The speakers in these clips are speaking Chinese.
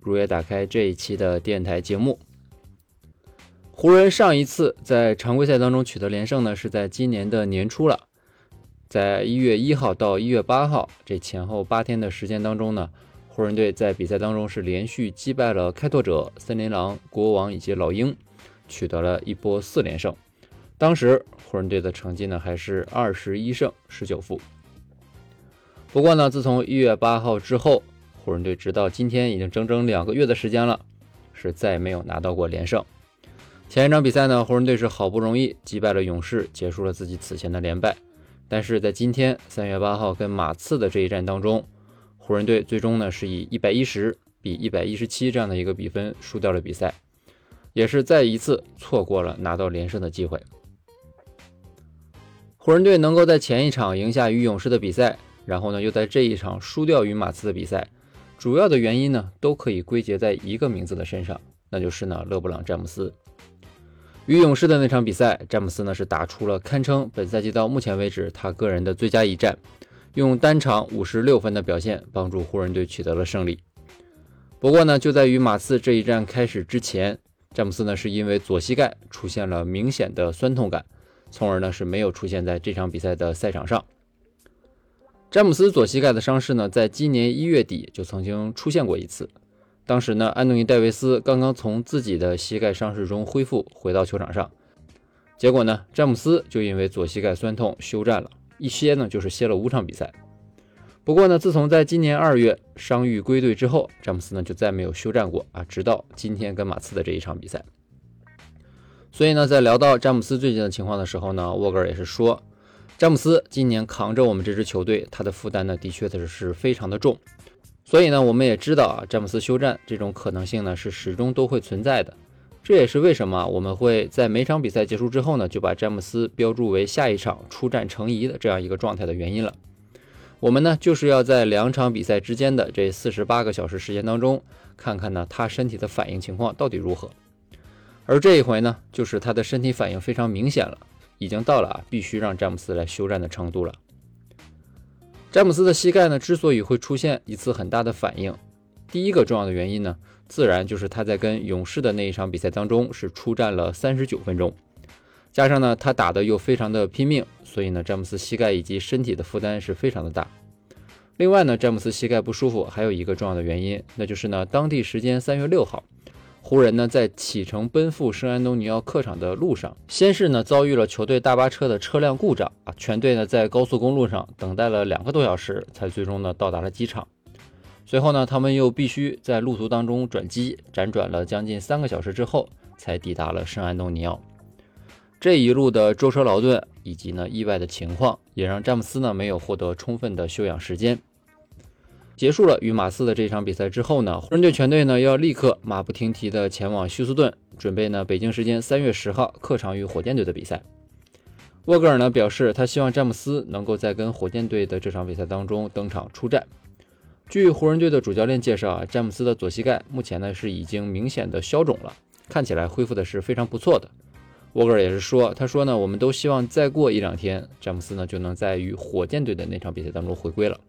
如约打开这一期的电台节目。湖人上一次在常规赛当中取得连胜呢，是在今年的年初了，在一月一号到一月八号这前后八天的时间当中呢，湖人队在比赛当中是连续击败了开拓者、森林狼、国王以及老鹰，取得了一波四连胜。当时湖人队的成绩呢还是二十一胜十九负。不过呢，自从一月八号之后，湖人队直到今天已经整整两个月的时间了，是再也没有拿到过连胜。前一场比赛呢，湖人队是好不容易击败了勇士，结束了自己此前的连败。但是在今天三月八号跟马刺的这一战当中，湖人队最终呢是以一百一十比一百一十七这样的一个比分输掉了比赛，也是再一次错过了拿到连胜的机会。湖人队能够在前一场赢下与勇士的比赛。然后呢，又在这一场输掉与马刺的比赛，主要的原因呢，都可以归结在一个名字的身上，那就是呢，勒布朗詹姆斯。与勇士的那场比赛，詹姆斯呢是打出了堪称本赛季到目前为止他个人的最佳一战，用单场五十六分的表现帮助湖人队取得了胜利。不过呢，就在与马刺这一战开始之前，詹姆斯呢是因为左膝盖出现了明显的酸痛感，从而呢是没有出现在这场比赛的赛场上。詹姆斯左膝盖的伤势呢，在今年一月底就曾经出现过一次。当时呢，安东尼·戴维斯刚刚从自己的膝盖伤势中恢复，回到球场上，结果呢，詹姆斯就因为左膝盖酸痛休战了，一歇呢就是歇了五场比赛。不过呢，自从在今年二月伤愈归队之后，詹姆斯呢就再没有休战过啊，直到今天跟马刺的这一场比赛。所以呢，在聊到詹姆斯最近的情况的时候呢，沃格尔也是说。詹姆斯今年扛着我们这支球队，他的负担呢，的确的是非常的重。所以呢，我们也知道啊，詹姆斯休战这种可能性呢，是始终都会存在的。这也是为什么我们会在每场比赛结束之后呢，就把詹姆斯标注为下一场出战成疑的这样一个状态的原因了。我们呢，就是要在两场比赛之间的这四十八个小时时间当中，看看呢他身体的反应情况到底如何。而这一回呢，就是他的身体反应非常明显了。已经到了啊，必须让詹姆斯来休战的程度了。詹姆斯的膝盖呢，之所以会出现一次很大的反应，第一个重要的原因呢，自然就是他在跟勇士的那一场比赛当中是出战了三十九分钟，加上呢他打的又非常的拼命，所以呢詹姆斯膝盖以及身体的负担是非常的大。另外呢，詹姆斯膝盖不舒服还有一个重要的原因，那就是呢当地时间三月六号。湖人呢，在启程奔赴圣安东尼奥客场的路上，先是呢遭遇了球队大巴车的车辆故障啊，全队呢在高速公路上等待了两个多小时，才最终呢到达了机场。随后呢，他们又必须在路途当中转机，辗转了将近三个小时之后，才抵达了圣安东尼奥。这一路的舟车劳顿以及呢意外的情况，也让詹姆斯呢没有获得充分的休养时间。结束了与马刺的这场比赛之后呢，湖人队全队呢要立刻马不停蹄的前往休斯顿，准备呢北京时间三月十号客场与火箭队的比赛。沃格尔呢表示，他希望詹姆斯能够在跟火箭队的这场比赛当中登场出战。据湖人队的主教练介绍啊，詹姆斯的左膝盖目前呢是已经明显的消肿了，看起来恢复的是非常不错的。沃格尔也是说，他说呢，我们都希望再过一两天，詹姆斯呢就能在与火箭队的那场比赛当中回归了。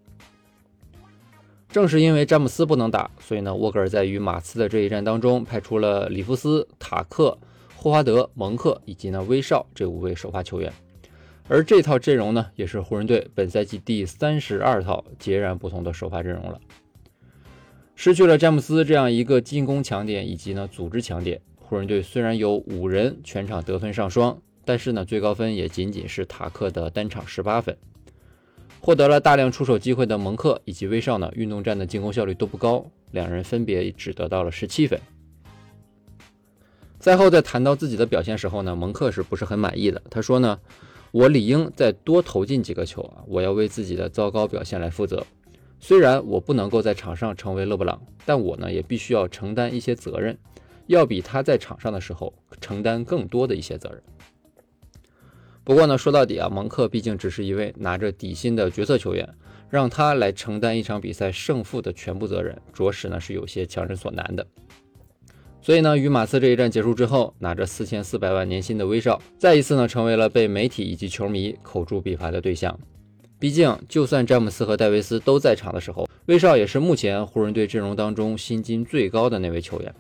正是因为詹姆斯不能打，所以呢，沃格尔在与马刺的这一战当中派出了里弗斯、塔克、霍华德、蒙克以及呢威少这五位首发球员。而这套阵容呢，也是湖人队本赛季第三十二套截然不同的首发阵容了。失去了詹姆斯这样一个进攻强点以及呢组织强点，湖人队虽然有五人全场得分上双，但是呢最高分也仅仅是塔克的单场十八分。获得了大量出手机会的蒙克以及威少呢，运动战的进攻效率都不高，两人分别只得到了十七分。赛后在谈到自己的表现时候呢，蒙克是不是很满意的？他说呢，我理应再多投进几个球啊，我要为自己的糟糕表现来负责。虽然我不能够在场上成为勒布朗，但我呢也必须要承担一些责任，要比他在场上的时候承担更多的一些责任。不过呢，说到底啊，蒙克毕竟只是一位拿着底薪的角色球员，让他来承担一场比赛胜负的全部责任，着实呢是有些强人所难的。所以呢，与马刺这一战结束之后，拿着四千四百万年薪的威少，再一次呢成为了被媒体以及球迷口诛笔伐的对象。毕竟，就算詹姆斯和戴维斯都在场的时候，威少也是目前湖人队阵容当中薪金最高的那位球员。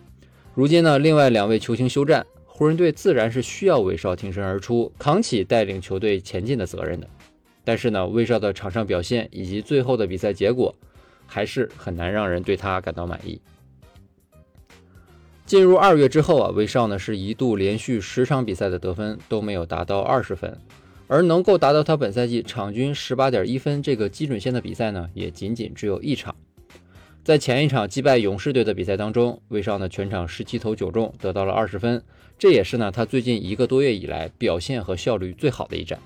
如今呢，另外两位球星休战。湖人队自然是需要威少挺身而出，扛起带领球队前进的责任的。但是呢，威少的场上表现以及最后的比赛结果，还是很难让人对他感到满意。进入二月之后啊，威少呢是一度连续十场比赛的得分都没有达到二十分，而能够达到他本赛季场均十八点一分这个基准线的比赛呢，也仅仅只有一场。在前一场击败勇士队的比赛当中，威少呢全场十七投九中，得到了二十分，这也是呢他最近一个多月以来表现和效率最好的一战。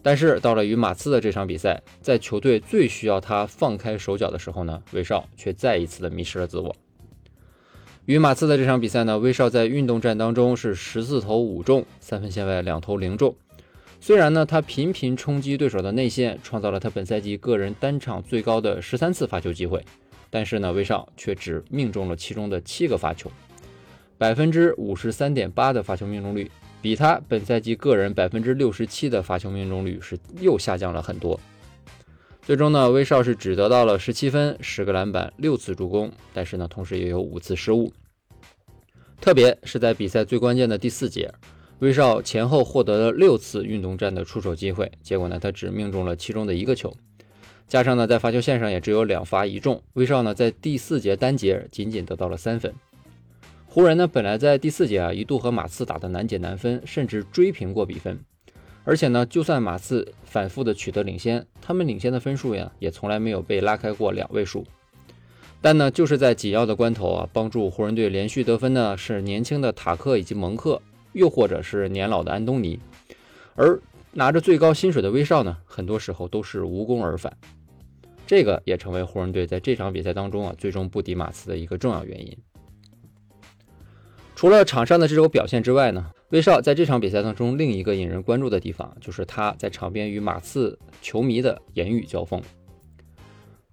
但是到了与马刺的这场比赛，在球队最需要他放开手脚的时候呢，威少却再一次的迷失了自我。与马刺的这场比赛呢，威少在运动战当中是十四投五中，三分线外两投零中。虽然呢他频频冲击对手的内线，创造了他本赛季个人单场最高的十三次发球机会。但是呢，威少却只命中了其中的七个发球，百分之五十三点八的发球命中率，比他本赛季个人百分之六十七的发球命中率是又下降了很多。最终呢，威少是只得到了十七分、十个篮板、六次助攻，但是呢，同时也有五次失误。特别是在比赛最关键的第四节，威少前后获得了六次运动战的出手机会，结果呢，他只命中了其中的一个球。加上呢，在罚球线上也只有两罚一中。威少呢，在第四节单节仅仅得到了三分。湖人呢，本来在第四节啊，一度和马刺打得难解难分，甚至追平过比分。而且呢，就算马刺反复的取得领先，他们领先的分数呀，也从来没有被拉开过两位数。但呢，就是在紧要的关头啊，帮助湖人队连续得分呢，是年轻的塔克以及蒙克，又或者是年老的安东尼。而拿着最高薪水的威少呢，很多时候都是无功而返。这个也成为湖人队在这场比赛当中啊，最终不敌马刺的一个重要原因。除了场上的这种表现之外呢，威少在这场比赛当中另一个引人关注的地方，就是他在场边与马刺球迷的言语交锋。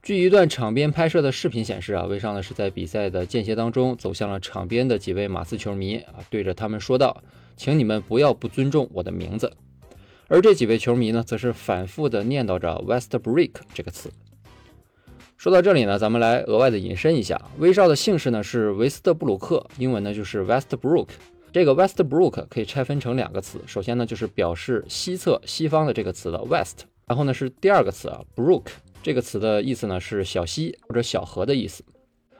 据一段场边拍摄的视频显示啊，威少呢是在比赛的间歇当中走向了场边的几位马刺球迷啊，对着他们说道：“请你们不要不尊重我的名字。”而这几位球迷呢，则是反复的念叨着 “West Brick” 这个词。说到这里呢，咱们来额外的引申一下，威少的姓氏呢是维斯特布鲁克，英文呢就是 Westbrook。这个 Westbrook 可以拆分成两个词，首先呢就是表示西侧、西方的这个词的 West，然后呢是第二个词啊，Brook 这个词的意思呢是小溪或者小河的意思。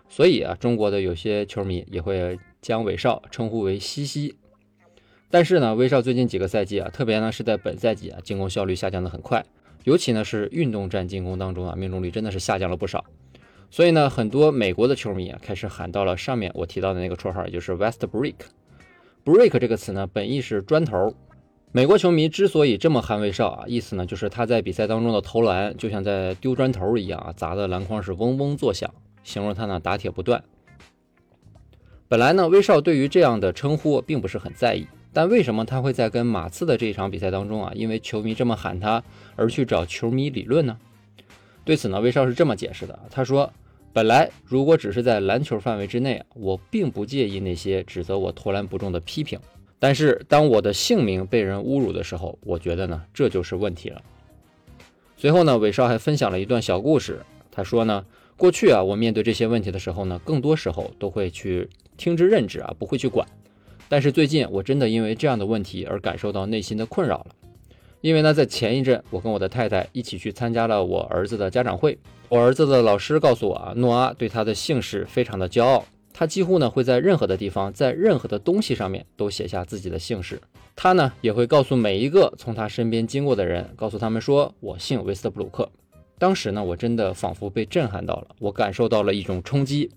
所以啊，中国的有些球迷也会将韦少称呼为西西。但是呢，威少最近几个赛季啊，特别呢是在本赛季啊，进攻效率下降的很快。尤其呢是运动战进攻当中啊，命中率真的是下降了不少。所以呢，很多美国的球迷啊开始喊到了上面我提到的那个绰号，也就是 Westbrook。Break 这个词呢，本意是砖头。美国球迷之所以这么喊威少啊，意思呢就是他在比赛当中的投篮就像在丢砖头一样啊，砸的篮筐是嗡嗡作响，形容他呢打铁不断。本来呢，威少对于这样的称呼并不是很在意。但为什么他会在跟马刺的这一场比赛当中啊，因为球迷这么喊他而去找球迷理论呢？对此呢，威少是这么解释的：他说，本来如果只是在篮球范围之内，我并不介意那些指责我投篮不中的批评，但是当我的姓名被人侮辱的时候，我觉得呢，这就是问题了。随后呢，韦少还分享了一段小故事。他说呢，过去啊，我面对这些问题的时候呢，更多时候都会去听之任之啊，不会去管。但是最近我真的因为这样的问题而感受到内心的困扰了，因为呢，在前一阵我跟我的太太一起去参加了我儿子的家长会，我儿子的老师告诉我啊，诺阿对他的姓氏非常的骄傲，他几乎呢会在任何的地方，在任何的东西上面都写下自己的姓氏，他呢也会告诉每一个从他身边经过的人，告诉他们说我姓威斯特布鲁克。当时呢，我真的仿佛被震撼到了，我感受到了一种冲击。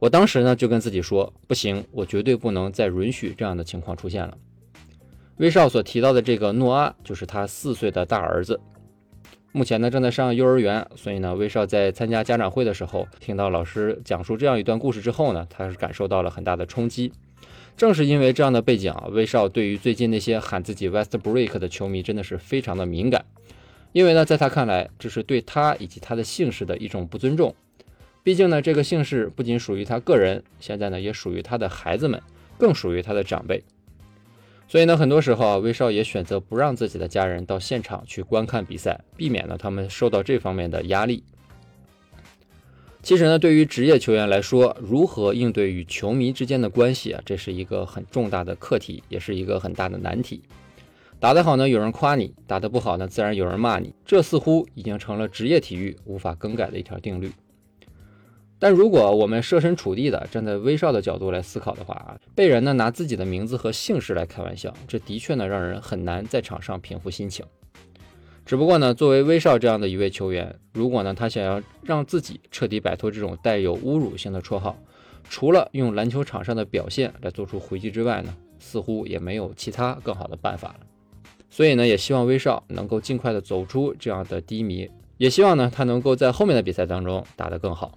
我当时呢就跟自己说，不行，我绝对不能再允许这样的情况出现了。威少所提到的这个诺阿，就是他四岁的大儿子，目前呢正在上幼儿园。所以呢，威少在参加家长会的时候，听到老师讲述这样一段故事之后呢，他是感受到了很大的冲击。正是因为这样的背景啊，威少对于最近那些喊自己 West Break 的球迷真的是非常的敏感，因为呢，在他看来，这是对他以及他的姓氏的一种不尊重。毕竟呢，这个姓氏不仅属于他个人，现在呢也属于他的孩子们，更属于他的长辈。所以呢，很多时候啊，威少也选择不让自己的家人到现场去观看比赛，避免了他们受到这方面的压力。其实呢，对于职业球员来说，如何应对与球迷之间的关系啊，这是一个很重大的课题，也是一个很大的难题。打得好呢，有人夸你；打得不好呢，自然有人骂你。这似乎已经成了职业体育无法更改的一条定律。但如果我们设身处地的站在威少的角度来思考的话啊，被人呢拿自己的名字和姓氏来开玩笑，这的确呢让人很难在场上平复心情。只不过呢，作为威少这样的一位球员，如果呢他想要让自己彻底摆脱这种带有侮辱性的绰号，除了用篮球场上的表现来做出回击之外呢，似乎也没有其他更好的办法了。所以呢，也希望威少能够尽快的走出这样的低迷，也希望呢他能够在后面的比赛当中打得更好。